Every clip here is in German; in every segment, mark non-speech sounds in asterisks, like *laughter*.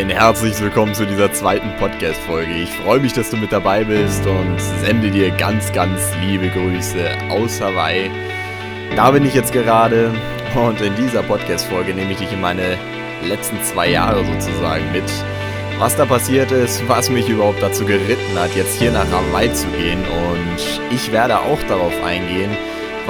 Ein herzlich willkommen zu dieser zweiten Podcast-Folge. Ich freue mich, dass du mit dabei bist und sende dir ganz, ganz liebe Grüße aus Hawaii. Da bin ich jetzt gerade und in dieser Podcast-Folge nehme ich dich in meine letzten zwei Jahre sozusagen mit. Was da passiert ist, was mich überhaupt dazu geritten hat, jetzt hier nach Hawaii zu gehen und ich werde auch darauf eingehen,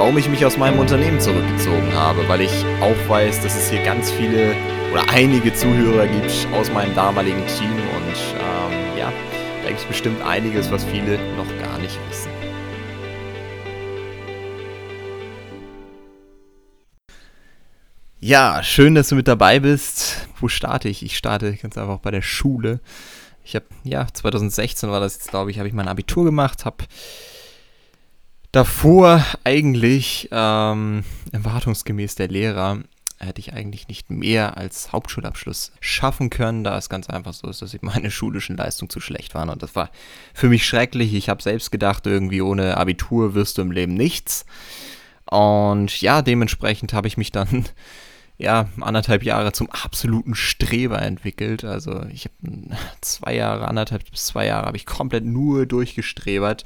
warum ich mich aus meinem Unternehmen zurückgezogen habe, weil ich auch weiß, dass es hier ganz viele oder einige Zuhörer gibt aus meinem damaligen Team und ähm, ja, da gibt es bestimmt einiges, was viele noch gar nicht wissen. Ja, schön, dass du mit dabei bist. Wo starte ich? Ich starte ganz einfach bei der Schule. Ich habe, ja, 2016 war das jetzt, glaube ich, habe ich mein Abitur gemacht, habe davor eigentlich ähm, erwartungsgemäß der Lehrer hätte ich eigentlich nicht mehr als Hauptschulabschluss schaffen können, da es ganz einfach so ist, dass *laughs* meine schulischen Leistungen zu schlecht waren. Und das war für mich schrecklich. Ich habe selbst gedacht, irgendwie ohne Abitur wirst du im Leben nichts. Und ja, dementsprechend habe ich mich dann *laughs* ja, anderthalb Jahre zum absoluten Streber entwickelt. Also ich habe zwei Jahre, anderthalb bis zwei Jahre habe ich komplett nur durchgestrebert.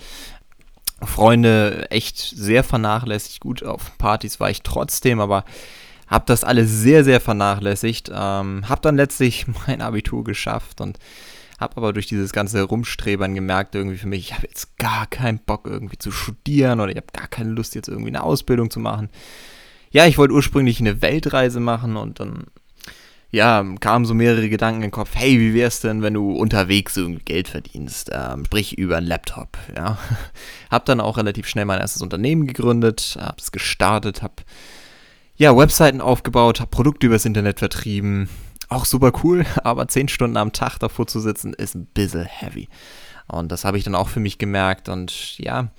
Freunde echt sehr vernachlässigt. Gut, auf Partys war ich trotzdem, aber habe das alles sehr, sehr vernachlässigt. Ähm, habe dann letztlich *laughs* mein Abitur geschafft und habe aber durch dieses ganze Rumstrebern gemerkt, irgendwie für mich, ich habe jetzt gar keinen Bock irgendwie zu studieren oder ich habe gar keine Lust jetzt irgendwie eine Ausbildung zu machen. Ja, ich wollte ursprünglich eine Weltreise machen und dann ja, kamen so mehrere Gedanken in den Kopf, hey, wie wär's denn, wenn du unterwegs irgendwie Geld verdienst, ähm, sprich über einen Laptop, ja. *laughs* Hab dann auch relativ schnell mein erstes Unternehmen gegründet, hab es gestartet, hab ja, Webseiten aufgebaut, hab Produkte übers Internet vertrieben, auch super cool, *laughs* aber zehn Stunden am Tag davor zu sitzen, ist ein bisschen heavy. Und das habe ich dann auch für mich gemerkt und ja,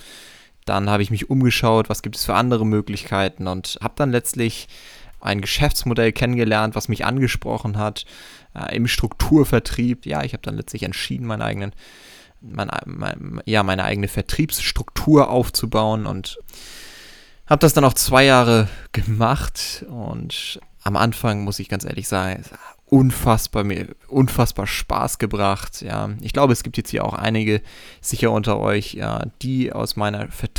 dann habe ich mich umgeschaut, was gibt es für andere Möglichkeiten und habe dann letztlich ein Geschäftsmodell kennengelernt, was mich angesprochen hat, äh, im Strukturvertrieb. Ja, ich habe dann letztlich entschieden, meinen eigenen, mein, mein, ja, meine eigene Vertriebsstruktur aufzubauen und habe das dann auch zwei Jahre gemacht und am Anfang muss ich ganz ehrlich sagen, unfassbar mir unfassbar Spaß gebracht. Ja, ich glaube, es gibt jetzt hier auch einige sicher unter euch, ja, die aus meiner Vertriebsstruktur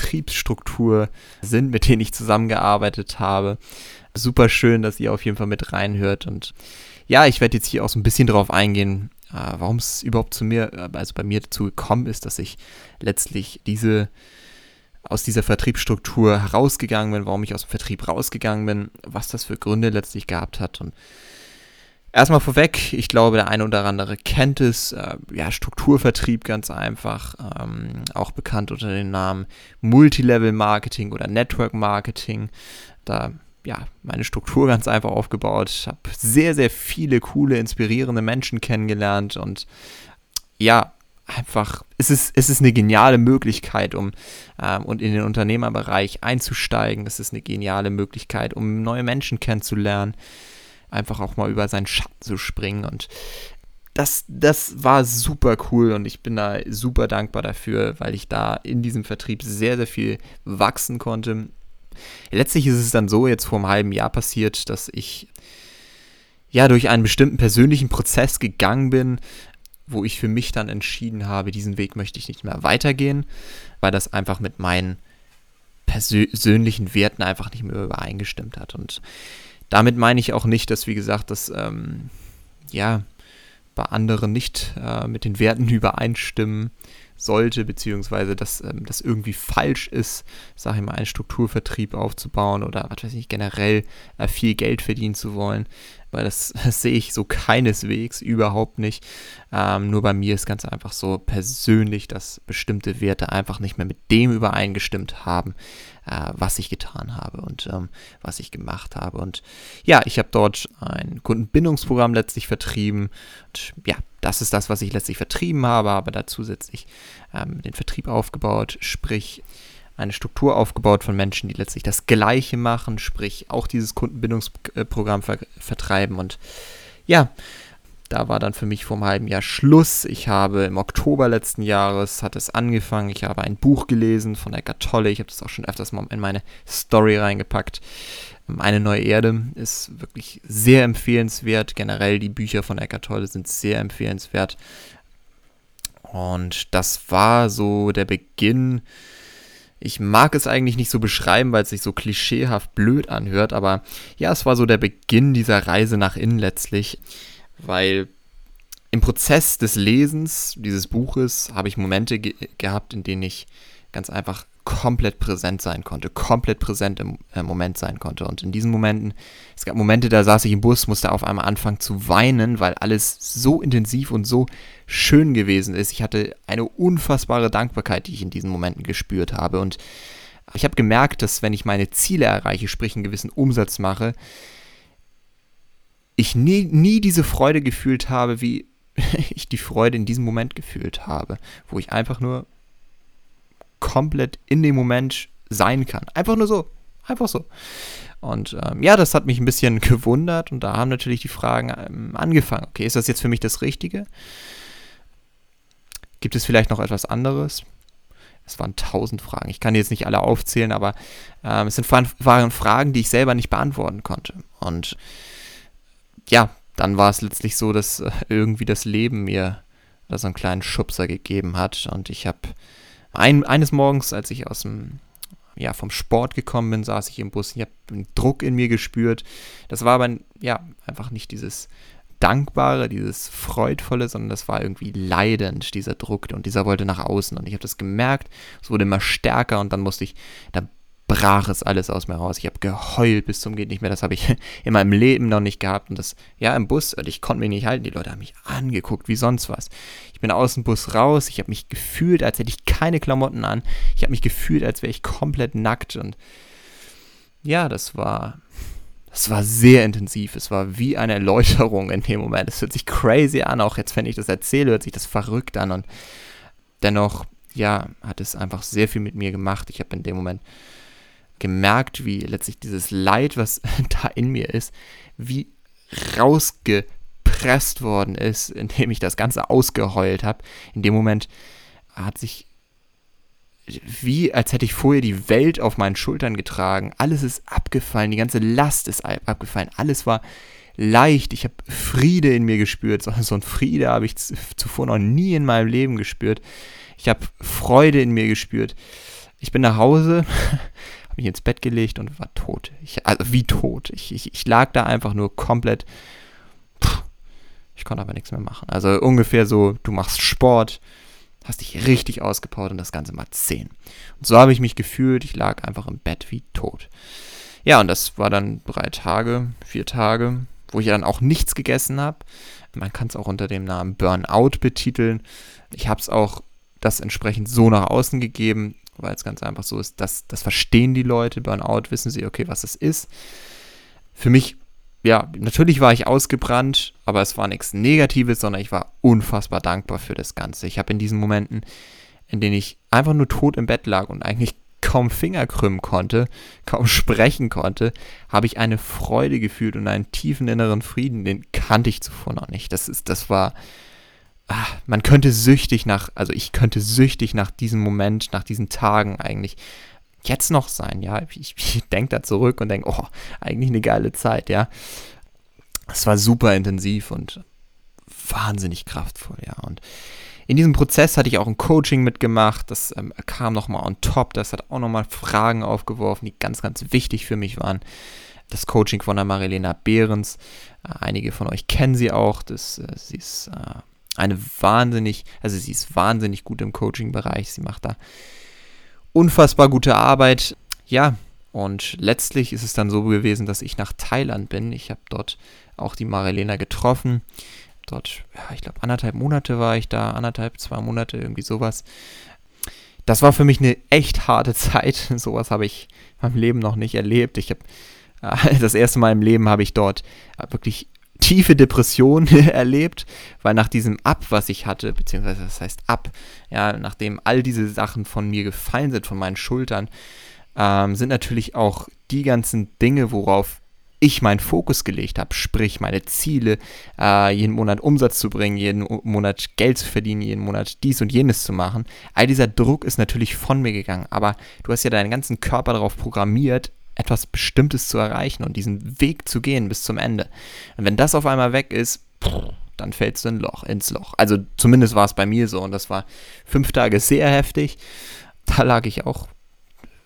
sind, mit denen ich zusammengearbeitet habe super schön, dass ihr auf jeden Fall mit reinhört. Und ja, ich werde jetzt hier auch so ein bisschen drauf eingehen, äh, warum es überhaupt zu mir, äh, also bei mir dazu gekommen ist, dass ich letztlich diese aus dieser Vertriebsstruktur herausgegangen bin, warum ich aus dem Vertrieb rausgegangen bin, was das für Gründe letztlich gehabt hat. Und erstmal vorweg, ich glaube, der eine oder andere kennt es, äh, ja, Strukturvertrieb ganz einfach, ähm, auch bekannt unter dem Namen Multilevel Marketing oder Network Marketing. Da ja, meine Struktur ganz einfach aufgebaut. Ich habe sehr, sehr viele coole, inspirierende Menschen kennengelernt und ja, einfach, es ist, es ist eine geniale Möglichkeit, um ähm, und in den Unternehmerbereich einzusteigen. Es ist eine geniale Möglichkeit, um neue Menschen kennenzulernen, einfach auch mal über seinen Schatten zu springen und das, das war super cool und ich bin da super dankbar dafür, weil ich da in diesem Vertrieb sehr, sehr viel wachsen konnte, Letztlich ist es dann so jetzt vor einem halben Jahr passiert, dass ich ja durch einen bestimmten persönlichen Prozess gegangen bin, wo ich für mich dann entschieden habe, diesen Weg möchte ich nicht mehr weitergehen, weil das einfach mit meinen persönlichen Werten einfach nicht mehr übereingestimmt hat. Und damit meine ich auch nicht, dass, wie gesagt, das ähm, ja bei anderen nicht äh, mit den Werten übereinstimmen sollte, beziehungsweise dass ähm, das irgendwie falsch ist, sage ich mal, einen Strukturvertrieb aufzubauen oder was weiß ich, generell äh, viel Geld verdienen zu wollen weil das, *laughs* das, sehe ich so keineswegs, überhaupt nicht. Ähm, nur bei mir ist ganz einfach so persönlich, dass bestimmte Werte einfach nicht mehr mit dem übereingestimmt haben, äh, was ich getan habe und ähm, was ich gemacht habe. Und ja, ich habe dort ein Kundenbindungsprogramm letztlich vertrieben. Und ja, das ist das, was ich letztlich vertrieben habe, aber da zusätzlich ähm, den Vertrieb aufgebaut, sprich eine Struktur aufgebaut von Menschen, die letztlich das Gleiche machen, sprich auch dieses Kundenbindungsprogramm ver vertreiben. Und ja, da war dann für mich vor einem halben Jahr Schluss. Ich habe im Oktober letzten Jahres hat es angefangen. Ich habe ein Buch gelesen von Eckart Tolle. Ich habe das auch schon öfters mal in meine Story reingepackt. Eine neue Erde ist wirklich sehr empfehlenswert. Generell die Bücher von Eckhart Tolle sind sehr empfehlenswert. Und das war so der Beginn. Ich mag es eigentlich nicht so beschreiben, weil es sich so klischeehaft blöd anhört, aber ja, es war so der Beginn dieser Reise nach innen letztlich, weil im Prozess des Lesens dieses Buches habe ich Momente ge gehabt, in denen ich ganz einfach komplett präsent sein konnte, komplett präsent im äh, Moment sein konnte. Und in diesen Momenten, es gab Momente, da saß ich im Bus, musste auf einmal anfangen zu weinen, weil alles so intensiv und so schön gewesen ist. Ich hatte eine unfassbare Dankbarkeit, die ich in diesen Momenten gespürt habe. Und ich habe gemerkt, dass wenn ich meine Ziele erreiche, sprich einen gewissen Umsatz mache, ich nie, nie diese Freude gefühlt habe, wie *laughs* ich die Freude in diesem Moment gefühlt habe, wo ich einfach nur komplett in dem Moment sein kann. Einfach nur so. Einfach so. Und ähm, ja, das hat mich ein bisschen *laughs* gewundert und da haben natürlich die Fragen ähm, angefangen. Okay, ist das jetzt für mich das Richtige? Gibt es vielleicht noch etwas anderes? Es waren tausend Fragen. Ich kann jetzt nicht alle aufzählen, aber ähm, es sind, waren Fragen, die ich selber nicht beantworten konnte. Und ja, dann war es letztlich so, dass äh, irgendwie das Leben mir da so einen kleinen Schubser gegeben hat und ich habe ein, eines Morgens, als ich aus dem, ja, vom Sport gekommen bin, saß ich im Bus. Ich habe einen Druck in mir gespürt. Das war aber, ja, einfach nicht dieses Dankbare, dieses Freudvolle, sondern das war irgendwie leidend, dieser Druck. Und dieser wollte nach außen. Und ich habe das gemerkt. Es wurde immer stärker und dann musste ich, da brach es alles aus mir raus. Ich habe geheult bis zum geht nicht mehr. Das habe ich *laughs* in meinem Leben noch nicht gehabt. Und das, ja, im Bus, ich konnte mich nicht halten. Die Leute haben mich angeguckt, wie sonst was. Ich bin aus dem Bus raus. Ich habe mich gefühlt, als hätte ich keine Klamotten an. Ich habe mich gefühlt, als wäre ich komplett nackt. Und ja, das war, das war sehr intensiv. Es war wie eine Erläuterung in dem Moment. Es hört sich crazy an. Auch jetzt, wenn ich das erzähle, hört sich das verrückt an. Und dennoch, ja, hat es einfach sehr viel mit mir gemacht. Ich habe in dem Moment gemerkt, wie letztlich dieses Leid, was *laughs* da in mir ist, wie rausgepresst worden ist, *laughs* indem ich das Ganze ausgeheult habe. In dem Moment hat sich wie als hätte ich vorher die Welt auf meinen Schultern getragen. Alles ist abgefallen, die ganze Last ist abgefallen. Alles war leicht. Ich habe Friede in mir gespürt. So, so ein Friede habe ich zuvor noch nie in meinem Leben gespürt. Ich habe Freude in mir gespürt. Ich bin nach Hause, *laughs* mich ins Bett gelegt und war tot. Ich, also wie tot. Ich, ich, ich lag da einfach nur komplett. Pff, ich konnte aber nichts mehr machen. Also ungefähr so, du machst Sport, hast dich richtig ausgepowert und das Ganze mal 10. Und so habe ich mich gefühlt. Ich lag einfach im Bett wie tot. Ja, und das war dann drei Tage, vier Tage, wo ich dann auch nichts gegessen habe. Man kann es auch unter dem Namen Burnout betiteln. Ich habe es auch das entsprechend so nach außen gegeben weil es ganz einfach so ist, dass das verstehen die Leute, Burnout, wissen sie, okay, was es ist. Für mich, ja, natürlich war ich ausgebrannt, aber es war nichts Negatives, sondern ich war unfassbar dankbar für das Ganze. Ich habe in diesen Momenten, in denen ich einfach nur tot im Bett lag und eigentlich kaum Finger krümmen konnte, kaum *laughs* sprechen konnte, habe ich eine Freude gefühlt und einen tiefen inneren Frieden, den kannte ich zuvor noch nicht. Das ist, das war, ach, man könnte süchtig nach, also ich könnte süchtig nach diesem Moment, nach diesen Tagen eigentlich jetzt noch sein, ja. Ich, ich denke da zurück und denke, oh, eigentlich eine geile Zeit, ja. Es war super intensiv und wahnsinnig kraftvoll, ja. Und in diesem Prozess hatte ich auch ein Coaching mitgemacht, das ähm, kam nochmal on top, das hat auch nochmal Fragen aufgeworfen, die ganz, ganz wichtig für mich waren. Das Coaching von der Marilena Behrens, äh, einige von euch kennen sie auch, das, äh, sie ist äh, eine wahnsinnig, also sie ist wahnsinnig gut im Coaching-Bereich. Sie macht da unfassbar gute Arbeit. Ja, und letztlich ist es dann so gewesen, dass ich nach Thailand bin. Ich habe dort auch die Marilena getroffen. Dort, ja, ich glaube, anderthalb Monate war ich da, anderthalb, zwei Monate, irgendwie sowas. Das war für mich eine echt harte *laughs* Zeit. Sowas habe ich in meinem Leben noch nicht erlebt. Ich habe äh, *laughs* das erste Mal im Leben habe ich dort wirklich tiefe Depression *laughs* erlebt, weil nach diesem Ab, was ich hatte, beziehungsweise das heißt Ab, ja, nachdem all diese Sachen von mir gefallen sind, von meinen Schultern, ähm, sind natürlich auch die ganzen Dinge, worauf ich meinen Fokus gelegt habe, sprich meine Ziele, äh, jeden Monat Umsatz zu bringen, jeden Monat Geld zu verdienen, jeden Monat dies und jenes zu machen. All dieser Druck ist natürlich von mir gegangen, aber du hast ja deinen ganzen Körper darauf programmiert, etwas Bestimmtes zu erreichen und diesen Weg zu gehen bis zum Ende. Und wenn das auf einmal weg ist, dann fällst du in Loch, ins Loch. Also zumindest war es bei mir so und das war fünf Tage sehr heftig. Da lag ich auch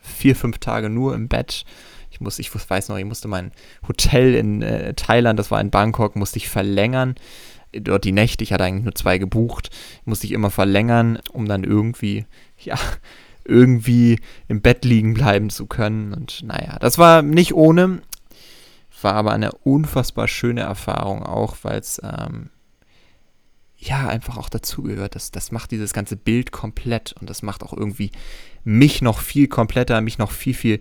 vier, fünf Tage nur im Bett. Ich muss, ich weiß noch, ich musste mein Hotel in äh, Thailand, das war in Bangkok, musste ich verlängern. Dort die Nächte, ich hatte eigentlich nur zwei gebucht, musste ich immer verlängern, um dann irgendwie, ja, irgendwie im Bett liegen bleiben zu können. Und naja, das war nicht ohne, war aber eine unfassbar schöne Erfahrung auch, weil es ähm, ja einfach auch dazugehört. Das, das macht dieses ganze Bild komplett und das macht auch irgendwie mich noch viel kompletter, mich noch viel, viel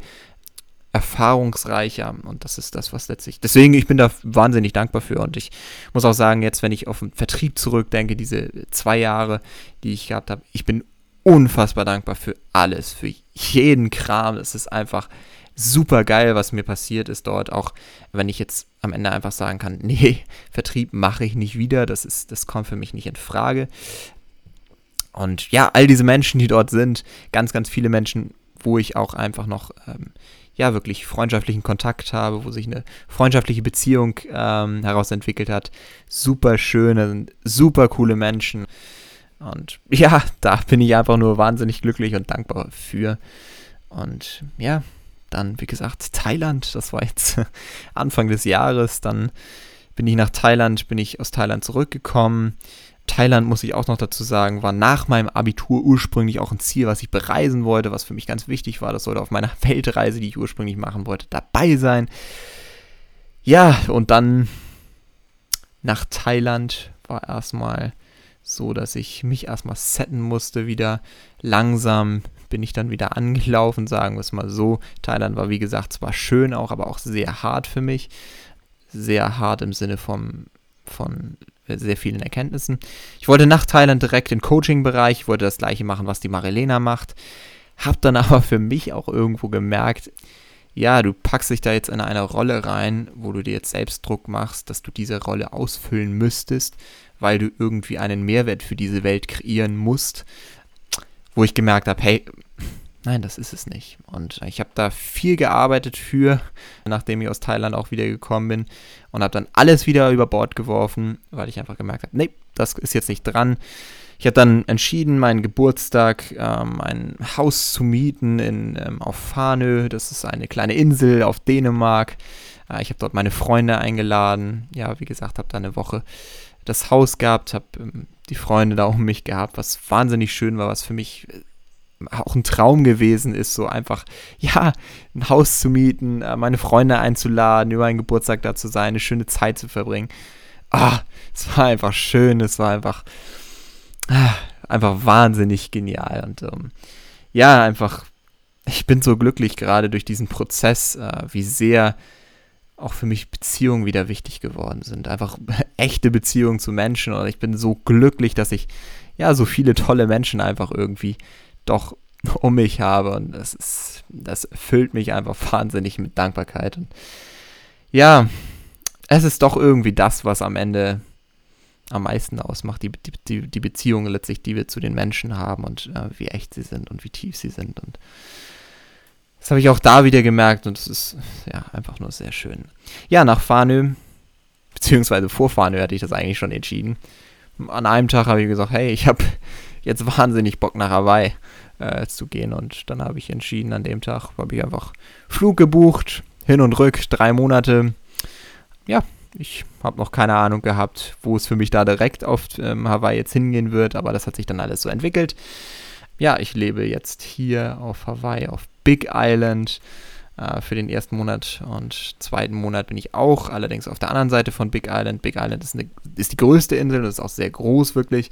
erfahrungsreicher und das ist das, was letztlich. Deswegen, ich bin da wahnsinnig dankbar für und ich muss auch sagen, jetzt, wenn ich auf den Vertrieb zurückdenke, diese zwei Jahre, die ich gehabt habe, ich bin unfassbar dankbar für alles, für jeden Kram. Es ist einfach super geil, was mir passiert ist dort. Auch wenn ich jetzt am Ende einfach sagen kann, *laughs* nee, Vertrieb mache ich nicht wieder. Das ist, das kommt für mich nicht in Frage. Und ja, all diese Menschen, die dort sind, ganz, ganz viele Menschen, wo ich auch einfach noch ähm, ja wirklich freundschaftlichen Kontakt habe, wo sich eine freundschaftliche Beziehung ähm, herausentwickelt hat. Super schöne, super coole Menschen. Und ja, *laughs* da bin ich einfach nur wahnsinnig glücklich und dankbar für. Und ja, dann, wie gesagt, Thailand, das war jetzt *laughs* Anfang des Jahres. Dann bin ich nach Thailand, bin ich aus Thailand zurückgekommen. Thailand, muss ich auch noch dazu sagen, war nach meinem Abitur ursprünglich auch ein Ziel, was ich bereisen wollte, was für mich ganz wichtig war. Das sollte auf meiner *laughs* Weltreise, die ich ursprünglich machen wollte, dabei sein. Ja, und dann nach Thailand war erstmal so, dass ich mich erstmal setten musste wieder. Langsam bin ich dann wieder angelaufen, sagen wir es mal so. Thailand war, wie gesagt, zwar schön auch, aber auch sehr hart für mich. Sehr hart im Sinne vom, von sehr vielen Erkenntnissen. Ich wollte nach Thailand direkt in Coaching-Bereich, ich wollte das gleiche machen, was die Marilena macht. Hab dann *laughs* aber für mich auch irgendwo gemerkt, ja, du packst dich da jetzt in eine Rolle rein, wo du dir jetzt selbst Druck machst, dass du diese Rolle ausfüllen müsstest, weil du irgendwie einen Mehrwert für diese Welt kreieren musst, wo ich gemerkt habe, hey, nein, das ist es nicht. Und ich habe da viel gearbeitet für, nachdem ich aus Thailand auch wieder gekommen bin und habe dann alles wieder über Bord geworfen, weil ich einfach gemerkt habe, nee, das ist jetzt nicht dran. Ich habe dann entschieden, meinen Geburtstag ähm, ein Haus zu mieten in, ähm, auf Farnö. Das ist eine kleine Insel auf Dänemark. Äh, ich habe dort meine Freunde eingeladen. Ja, wie gesagt, habe da eine Woche das Haus gehabt, habe ähm, die Freunde da um mich gehabt, was wahnsinnig schön war, was für mich äh, auch ein Traum gewesen ist, so einfach, *laughs* ja, ein Haus zu mieten, äh, meine Freunde einzuladen, über einen Geburtstag da zu sein, eine schöne Zeit zu verbringen. Ah, es war einfach schön, es war einfach, ah, einfach wahnsinnig genial und ähm, ja, einfach, ich bin so glücklich gerade durch diesen Prozess, äh, wie sehr auch für mich Beziehungen wieder wichtig geworden sind. Einfach *laughs* echte Beziehungen zu Menschen. Und ich bin so glücklich, dass ich ja so viele tolle Menschen einfach irgendwie doch *laughs* um mich habe. Und das ist, das füllt mich einfach *laughs* wahnsinnig mit Dankbarkeit. Und ja, es ist doch irgendwie das, was am Ende am meisten ausmacht, die, die, die Beziehungen letztlich, die wir zu den Menschen haben und äh, wie echt sie sind und wie tief sie sind. Und das habe ich auch da wieder gemerkt und es ist ja einfach nur sehr schön. Ja, nach Farnö, beziehungsweise vor Farnö hatte ich das eigentlich schon entschieden. An einem Tag habe ich gesagt, hey, ich habe jetzt wahnsinnig Bock nach Hawaii äh, zu gehen und dann habe ich entschieden, an dem Tag habe ich einfach Flug gebucht, hin und rück, drei Monate. Ja, ich habe noch keine Ahnung gehabt, wo es für mich da direkt auf ähm, Hawaii jetzt hingehen wird, aber das hat sich dann alles so entwickelt. Ja, ich lebe jetzt hier auf Hawaii, auf Big Island äh, für den ersten Monat und zweiten Monat bin ich auch, allerdings auf der anderen Seite von Big Island. Big Island ist, eine, ist die größte Insel, das ist auch sehr groß wirklich.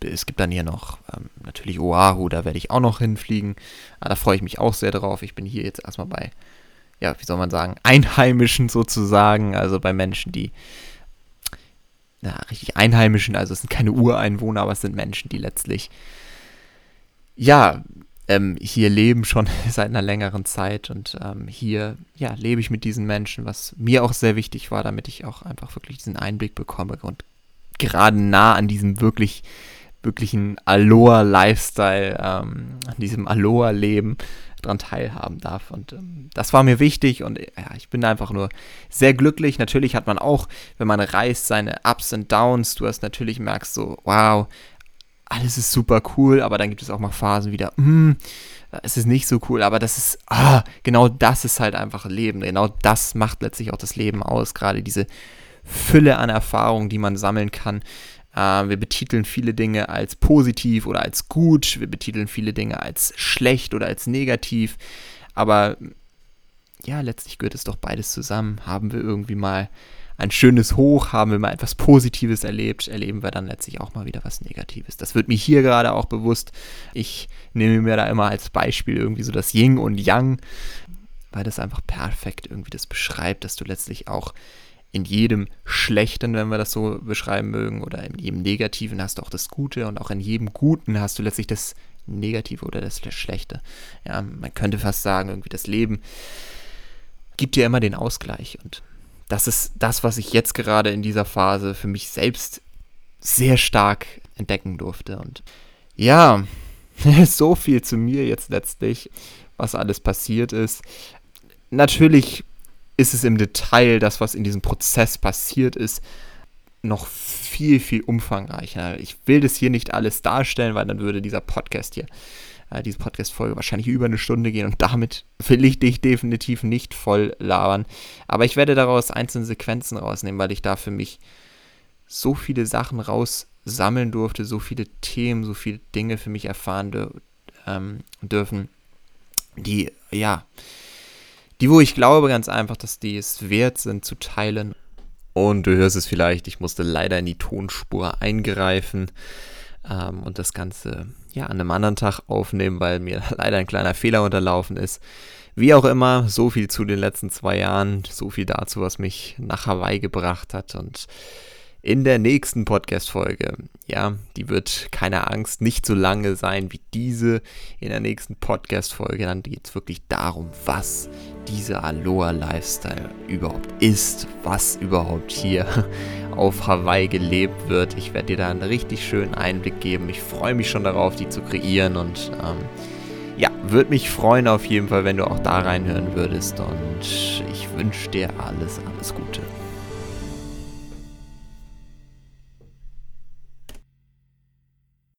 Es gibt dann hier noch ähm, natürlich Oahu, da werde ich auch noch hinfliegen. Ah, da freue ich mich auch sehr drauf. Ich bin hier jetzt erstmal bei, ja, wie soll man sagen, *laughs* Einheimischen sozusagen, also bei Menschen, die na, richtig Einheimischen, also es sind keine Ureinwohner, aber es sind Menschen, die letztlich ja, ähm, hier leben schon *laughs* seit einer längeren Zeit und ähm, hier ja, lebe ich mit diesen Menschen, was mir auch sehr wichtig war, damit ich auch einfach wirklich diesen Einblick bekomme und gerade nah an diesem wirklich wirklichen Aloha-Lifestyle, ähm, an diesem Aloha-Leben dran teilhaben darf. Und ähm, das war mir wichtig und ja, ich bin einfach nur sehr glücklich. Natürlich hat man auch, wenn man reist, seine Ups und Downs. Du hast natürlich merkst so, wow, alles ist super cool, aber dann gibt es auch mal Phasen wieder, mm, es ist nicht so cool, aber das ist, ah, genau das ist halt einfach Leben. Genau das macht letztlich auch das Leben aus. Gerade diese Fülle an Erfahrungen, die man sammeln kann. Äh, wir betiteln viele Dinge als positiv oder als gut. Wir betiteln viele Dinge als schlecht oder als negativ. Aber ja, letztlich gehört es doch beides zusammen. Haben wir irgendwie mal ein schönes Hoch, haben wir mal etwas Positives erlebt, erleben wir dann letztlich auch mal wieder was Negatives. Das wird mir hier gerade auch bewusst. Ich nehme mir da immer als Beispiel irgendwie so das Yin und Yang, weil das einfach perfekt irgendwie das beschreibt, dass du letztlich auch in jedem Schlechten, wenn wir das so beschreiben mögen, oder in jedem Negativen hast du auch das Gute und auch in jedem Guten hast du letztlich das Negative oder das Schlechte. Ja, man könnte fast sagen, irgendwie das Leben gibt dir immer den Ausgleich und das ist das, was ich jetzt gerade in dieser Phase für mich selbst sehr stark entdecken durfte. Und ja, *laughs* so viel zu mir jetzt letztlich, was alles passiert ist. Natürlich ist es im Detail das, was in diesem Prozess passiert ist, noch viel, viel umfangreicher. Ich will das hier nicht alles darstellen, weil dann würde dieser Podcast hier äh, diese Podcast-Folge wahrscheinlich über eine Stunde gehen und damit will ich dich definitiv nicht voll labern. Aber ich werde daraus einzelne Sequenzen rausnehmen, weil ich da für mich so viele Sachen raussammeln durfte, so viele Themen, so viele Dinge für mich erfahren ähm, dürfen, die, ja, die, wo ich glaube ganz einfach, dass die es wert sind zu teilen. Und du hörst es vielleicht, ich musste leider in die Tonspur eingreifen ähm, und das Ganze ja an einem anderen Tag aufnehmen, weil mir *laughs* leider ein kleiner Fehler unterlaufen ist. Wie auch immer, so viel zu den letzten zwei Jahren, so viel dazu, was mich nach Hawaii gebracht hat und in der nächsten Podcast-Folge. Ja, die wird keine Angst nicht so lange sein wie diese. In der nächsten Podcast-Folge dann geht es wirklich darum, was dieser Aloha-Lifestyle überhaupt ist, was überhaupt hier *laughs* auf Hawaii gelebt wird. Ich werde dir da einen richtig schönen Einblick geben. Ich freue mich schon darauf, die zu kreieren und ähm, ja, würde mich freuen auf jeden Fall, wenn du auch da reinhören würdest und ich wünsche dir alles, alles Gute.